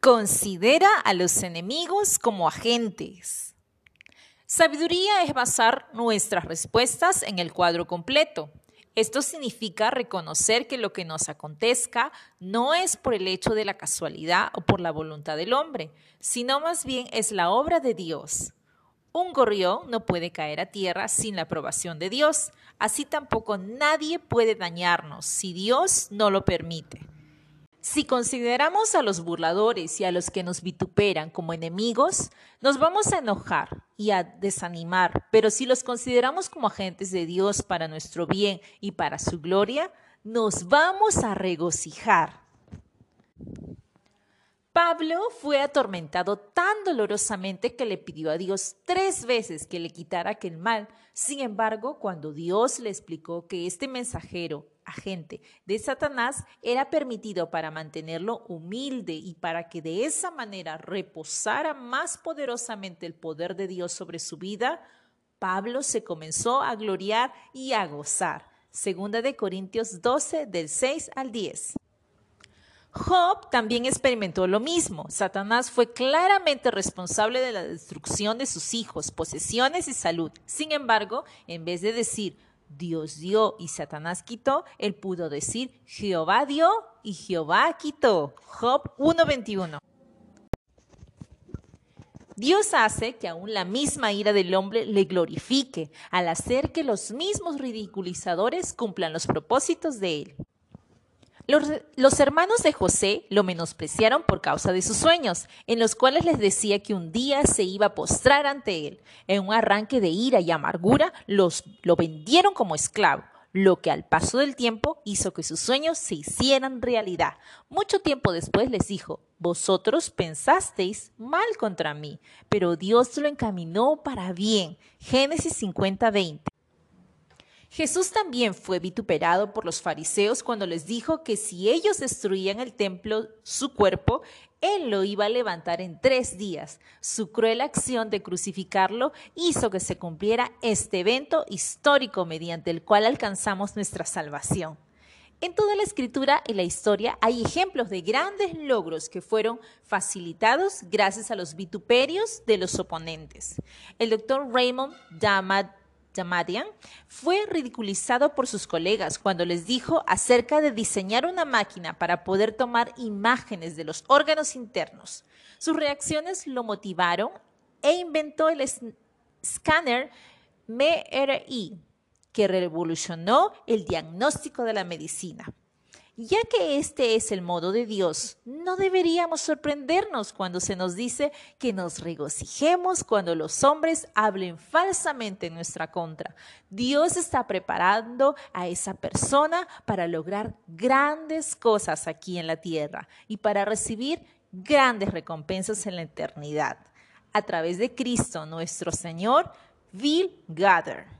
Considera a los enemigos como agentes. Sabiduría es basar nuestras respuestas en el cuadro completo. Esto significa reconocer que lo que nos acontezca no es por el hecho de la casualidad o por la voluntad del hombre, sino más bien es la obra de Dios. Un gorrión no puede caer a tierra sin la aprobación de Dios, así tampoco nadie puede dañarnos si Dios no lo permite. Si consideramos a los burladores y a los que nos vituperan como enemigos, nos vamos a enojar y a desanimar, pero si los consideramos como agentes de Dios para nuestro bien y para su gloria, nos vamos a regocijar. Pablo fue atormentado tan dolorosamente que le pidió a Dios tres veces que le quitara aquel mal. Sin embargo, cuando Dios le explicó que este mensajero agente de Satanás era permitido para mantenerlo humilde y para que de esa manera reposara más poderosamente el poder de Dios sobre su vida, Pablo se comenzó a gloriar y a gozar. Segunda de Corintios 12 del 6 al 10. Job también experimentó lo mismo. Satanás fue claramente responsable de la destrucción de sus hijos, posesiones y salud. Sin embargo, en vez de decir, Dios dio y Satanás quitó, él pudo decir, Jehová dio y Jehová quitó. Job 1.21. Dios hace que aún la misma ira del hombre le glorifique al hacer que los mismos ridiculizadores cumplan los propósitos de él. Los, hermanos de José lo menospreciaron por causa de sus sueños, en los cuales les decía que un día se iba a postrar ante él. En un arranque de ira y amargura, los, lo vendieron como esclavo, lo que al paso del tiempo hizo que sus sueños se hicieran realidad. Mucho tiempo después les dijo, vosotros pensasteis mal contra mí, pero Dios lo encaminó para bien. Génesis 50, 20. Jesús también fue vituperado por los fariseos cuando les dijo que si ellos destruían el templo, su cuerpo, él lo iba a levantar en tres días. Su cruel acción de crucificarlo hizo que se cumpliera este evento histórico mediante el cual alcanzamos nuestra salvación. En toda la escritura y la historia hay ejemplos de grandes logros que fueron facilitados gracias a los vituperios de los oponentes. El doctor Raymond Damad Damadian, fue ridiculizado por sus colegas cuando les dijo acerca de diseñar una máquina para poder tomar imágenes de los órganos internos. Sus reacciones lo motivaron e inventó el escáner MRI, que revolucionó el diagnóstico de la medicina. Ya que este es el modo de Dios, no deberíamos sorprendernos cuando se nos dice que nos regocijemos cuando los hombres hablen falsamente en nuestra contra. Dios está preparando a esa persona para lograr grandes cosas aquí en la tierra y para recibir grandes recompensas en la eternidad. A través de Cristo nuestro Señor, Bill Gather.